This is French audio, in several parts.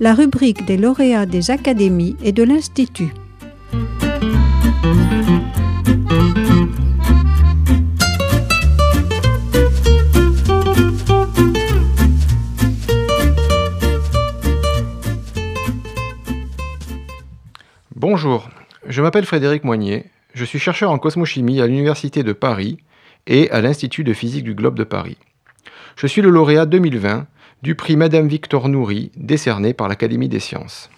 la rubrique des lauréats des académies et de l'Institut. Bonjour, je m'appelle Frédéric Moignet, je suis chercheur en cosmochimie à l'Université de Paris et à l'Institut de physique du globe de Paris. Je suis le lauréat 2020 du prix Madame Victor Nourri décerné par l'Académie des sciences.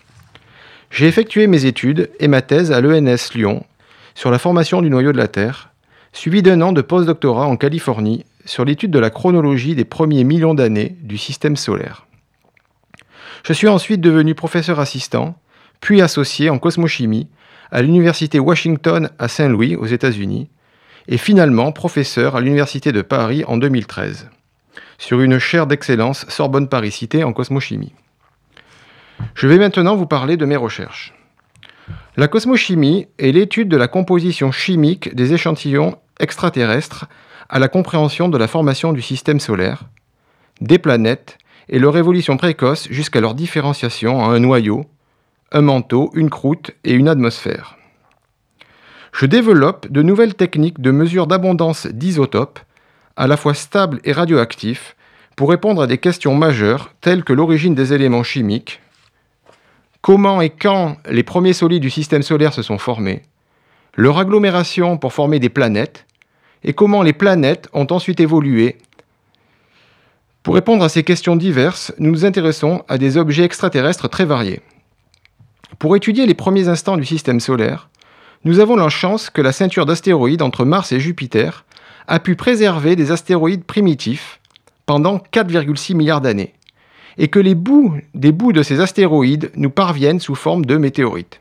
J'ai effectué mes études et ma thèse à l'ENS Lyon sur la formation du noyau de la Terre, suivi d'un an de post-doctorat en Californie sur l'étude de la chronologie des premiers millions d'années du système solaire. Je suis ensuite devenu professeur assistant, puis associé en cosmochimie à l'Université Washington à Saint-Louis aux États-Unis, et finalement professeur à l'Université de Paris en 2013 sur une chaire d'excellence Sorbonne Paris Cité en cosmochimie. Je vais maintenant vous parler de mes recherches. La cosmochimie est l'étude de la composition chimique des échantillons extraterrestres à la compréhension de la formation du système solaire, des planètes et leur évolution précoce jusqu'à leur différenciation en un noyau, un manteau, une croûte et une atmosphère. Je développe de nouvelles techniques de mesure d'abondance d'isotopes à la fois stable et radioactif, pour répondre à des questions majeures telles que l'origine des éléments chimiques, comment et quand les premiers solides du système solaire se sont formés, leur agglomération pour former des planètes, et comment les planètes ont ensuite évolué. Pour répondre à ces questions diverses, nous nous intéressons à des objets extraterrestres très variés. Pour étudier les premiers instants du système solaire, nous avons la chance que la ceinture d'astéroïdes entre Mars et Jupiter a pu préserver des astéroïdes primitifs pendant 4,6 milliards d'années, et que les bouts des bouts de ces astéroïdes nous parviennent sous forme de météorites.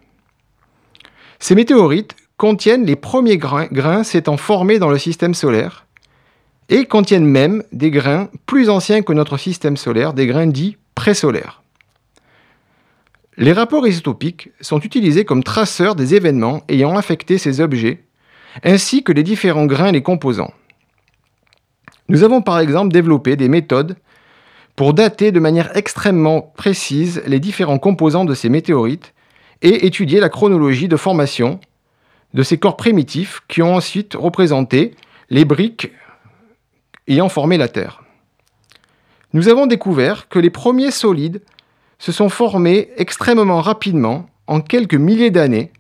Ces météorites contiennent les premiers grains, grains s'étant formés dans le système solaire, et contiennent même des grains plus anciens que notre système solaire, des grains dits présolaires. Les rapports isotopiques sont utilisés comme traceurs des événements ayant affecté ces objets ainsi que les différents grains et les composants. Nous avons par exemple développé des méthodes pour dater de manière extrêmement précise les différents composants de ces météorites et étudier la chronologie de formation de ces corps primitifs qui ont ensuite représenté les briques ayant formé la Terre. Nous avons découvert que les premiers solides se sont formés extrêmement rapidement, en quelques milliers d'années,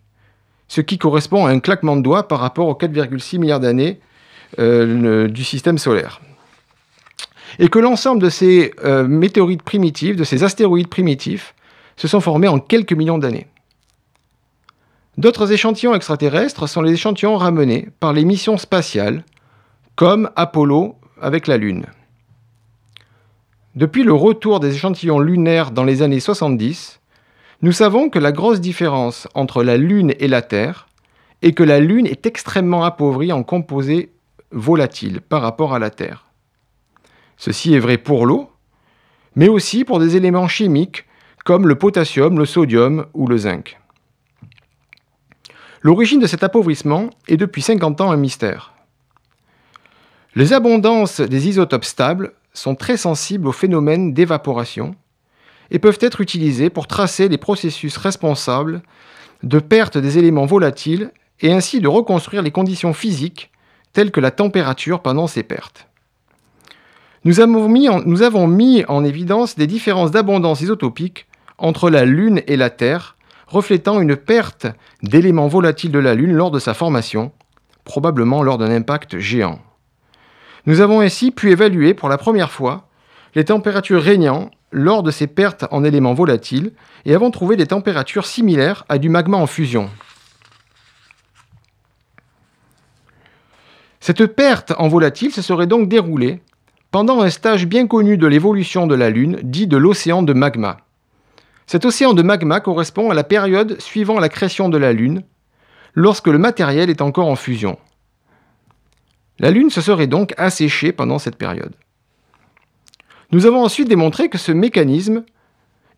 ce qui correspond à un claquement de doigts par rapport aux 4,6 milliards d'années euh, du système solaire. Et que l'ensemble de ces euh, météorites primitives, de ces astéroïdes primitifs, se sont formés en quelques millions d'années. D'autres échantillons extraterrestres sont les échantillons ramenés par les missions spatiales, comme Apollo avec la Lune. Depuis le retour des échantillons lunaires dans les années 70, nous savons que la grosse différence entre la Lune et la Terre est que la Lune est extrêmement appauvrie en composés volatiles par rapport à la Terre. Ceci est vrai pour l'eau, mais aussi pour des éléments chimiques comme le potassium, le sodium ou le zinc. L'origine de cet appauvrissement est depuis 50 ans un mystère. Les abondances des isotopes stables sont très sensibles au phénomène d'évaporation, et peuvent être utilisés pour tracer les processus responsables de perte des éléments volatiles et ainsi de reconstruire les conditions physiques telles que la température pendant ces pertes. Nous avons mis en, évidence des différences d'abondance isotopique entre la Lune et la Terre, reflétant une perte d'éléments volatiles de la Lune lors de sa formation, probablement lors d'un impact géant. Nous avons ainsi pu évaluer pour la première fois les températures régnant lors de ces pertes en éléments volatiles et avons trouvé des températures similaires à du magma en fusion. Cette perte en volatile se serait donc déroulée pendant un stage bien connu de l'évolution de la Lune, dit de l'océan de magma. Cet océan de magma correspond à la période suivant la création de la Lune, lorsque le matériel est encore en fusion. La Lune se serait donc asséchée pendant cette période. Nous avons ensuite démontré que ce mécanisme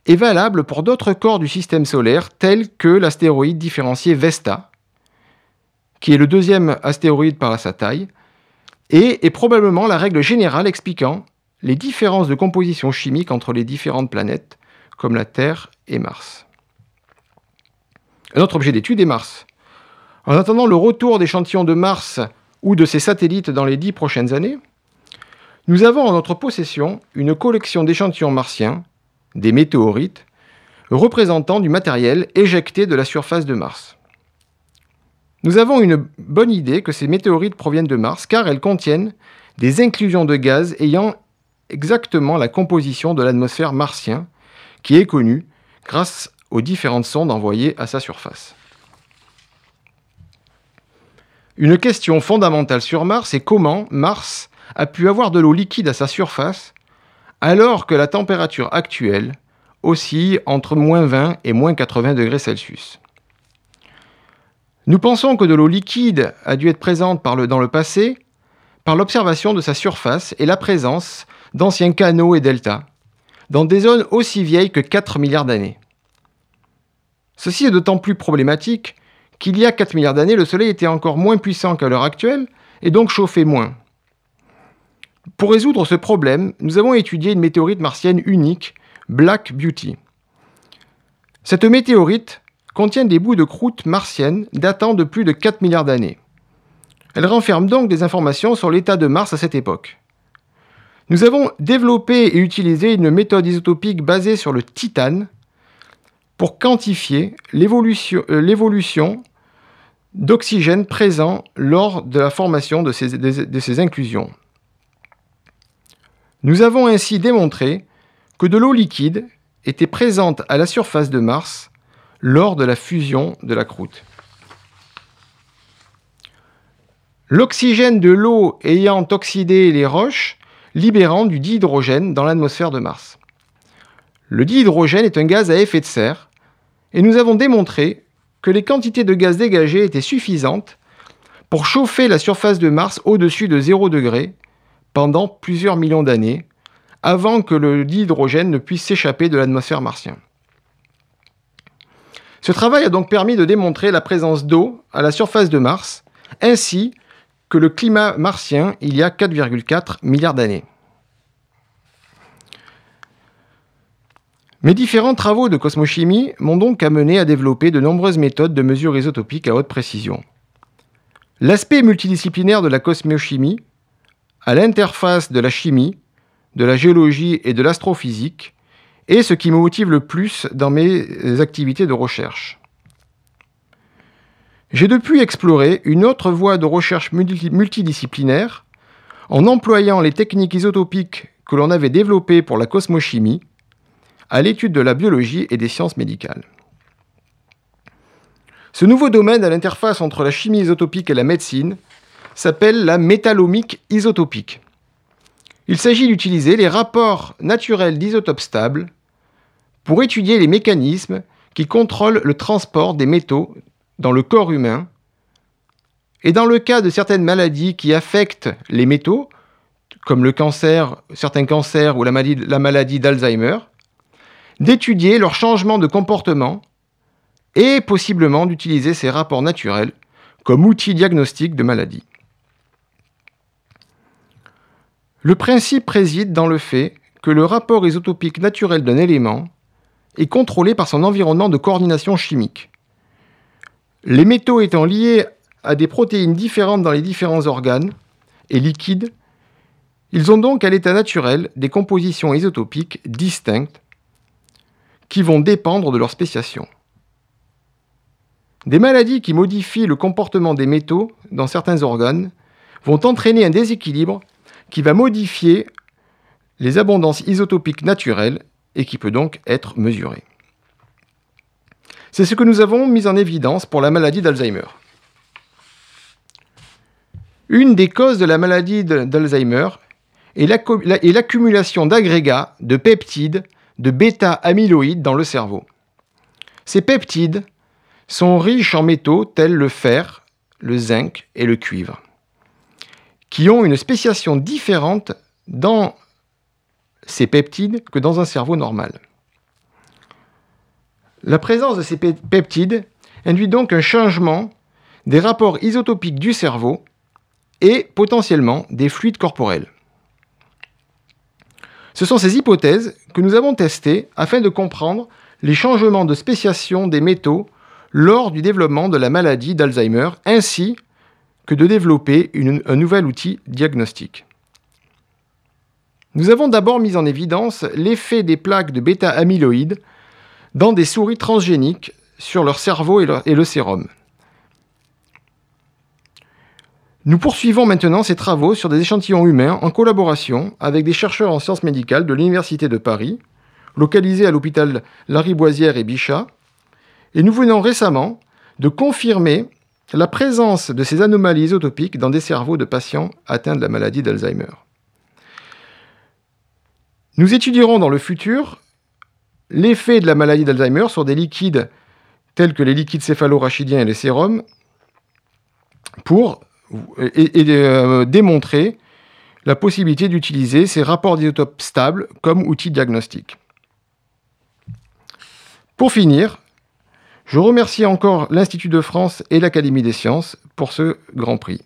est valable pour d'autres corps du système solaire, tels que l'astéroïde différencié Vesta, qui est le deuxième astéroïde par sa taille, et est probablement la règle générale expliquant les différences de composition chimique entre les différentes planètes, comme la Terre et Mars. Un autre objet d'étude est Mars. En attendant le retour d'échantillons de Mars ou de ses satellites dans les dix prochaines années, nous avons en notre possession une collection d'échantillons martiens, des météorites, représentant du matériel éjecté de la surface de Mars. Nous avons une bonne idée que ces météorites proviennent de Mars car elles contiennent des inclusions de gaz ayant exactement la composition de l'atmosphère martien qui est connue grâce aux différentes sondes envoyées à sa surface. Une question fondamentale sur Mars est comment Mars a pu avoir de l'eau liquide à sa surface alors que la température actuelle oscille entre moins 20 et moins 80 degrés Celsius. Nous pensons que de l'eau liquide a dû être présente dans le passé par l'observation de sa surface et la présence d'anciens canaux et deltas dans des zones aussi vieilles que 4 milliards d'années. Ceci est d'autant plus problématique qu'il y a 4 milliards d'années, le Soleil était encore moins puissant qu'à l'heure actuelle et donc chauffait moins. Pour résoudre ce problème, nous avons étudié une météorite martienne unique, Black Beauty. Cette météorite contient des bouts de croûte martienne datant de plus de 4 milliards d'années. Elle renferme donc des informations sur l'état de Mars à cette époque. Nous avons développé et utilisé une méthode isotopique basée sur le titane pour quantifier l'évolution euh, d'oxygène présent lors de la formation de ces, de ces inclusions. Nous avons ainsi démontré que de l'eau liquide était présente à la surface de Mars lors de la fusion de la croûte. L'oxygène de l'eau ayant oxydé les roches, libérant du dihydrogène dans l'atmosphère de Mars. Le dihydrogène est un gaz à effet de serre, et nous avons démontré que les quantités de gaz dégagées étaient suffisantes pour chauffer la surface de Mars au-dessus de 0 degré pendant plusieurs millions d'années, avant que le dihydrogène ne puisse s'échapper de l'atmosphère martienne. Ce travail a donc permis de démontrer la présence d'eau à la surface de Mars, ainsi que le climat martien il y a 4,4 milliards d'années. Mes différents travaux de cosmochimie m'ont donc amené à développer de nombreuses méthodes de mesure isotopique à haute précision. L'aspect multidisciplinaire de la cosmochimie à l'interface de la chimie, de la géologie et de l'astrophysique est ce qui me motive le plus dans mes activités de recherche. J'ai depuis exploré une autre voie de recherche multidisciplinaire en employant les techniques isotopiques que l'on avait développées pour la cosmochimie à l'étude de la biologie et des sciences médicales. Ce nouveau domaine à l'interface entre la chimie isotopique et la médecine s'appelle la métallomique isotopique. Il s'agit d'utiliser les rapports naturels d'isotopes stables pour étudier les mécanismes qui contrôlent le transport des métaux dans le corps humain et dans le cas de certaines maladies qui affectent les métaux, comme le cancer, certains cancers ou la maladie, la maladie d'Alzheimer, d'étudier leur changement de comportement et possiblement d'utiliser ces rapports naturels comme outil diagnostic de maladie. Le principe réside dans le fait que le rapport isotopique naturel d'un élément est contrôlé par son environnement de coordination chimique. Les métaux étant liés à des protéines différentes dans les différents organes et liquides, ils ont donc à l'état naturel des compositions isotopiques distinctes qui vont dépendre de leur spéciation. Des maladies qui modifient le comportement des métaux dans certains organes vont entraîner un déséquilibre qui va modifier les abondances isotopiques naturelles et qui peut donc être mesuré. C'est ce que nous avons mis en évidence pour la maladie d'Alzheimer. Une des causes de la maladie d'Alzheimer est l'accumulation d'agrégats de peptides de bêta-amyloïdes dans le cerveau. Ces peptides sont riches en métaux tels le fer, le zinc et le cuivre qui ont une spéciation différente dans ces peptides que dans un cerveau normal. La présence de ces peptides induit donc un changement des rapports isotopiques du cerveau et potentiellement des fluides corporels. Ce sont ces hypothèses que nous avons testées afin de comprendre les changements de spéciation des métaux lors du développement de la maladie d'Alzheimer, ainsi que de développer un nouvel outil diagnostique. Nous avons d'abord mis en évidence l'effet des plaques de bêta-amyloïdes dans des souris transgéniques sur leur cerveau et, le sérum. Nous poursuivons maintenant ces travaux sur des échantillons humains en collaboration avec des chercheurs en sciences médicales de l'Université de Paris, localisés à l'hôpital Lariboisière et Bichat, et nous venons récemment de confirmer la présence de ces anomalies isotopiques dans des cerveaux de patients atteints de la maladie d'Alzheimer. Nous étudierons dans le futur l'effet de la maladie d'Alzheimer sur des liquides tels que les liquides céphalo-rachidiens et les sérums pour euh, démontrer la possibilité d'utiliser ces rapports d'isotopes stables comme outil diagnostic. Pour finir, je remercie encore l'Institut de France et l'Académie des sciences pour ce grand prix.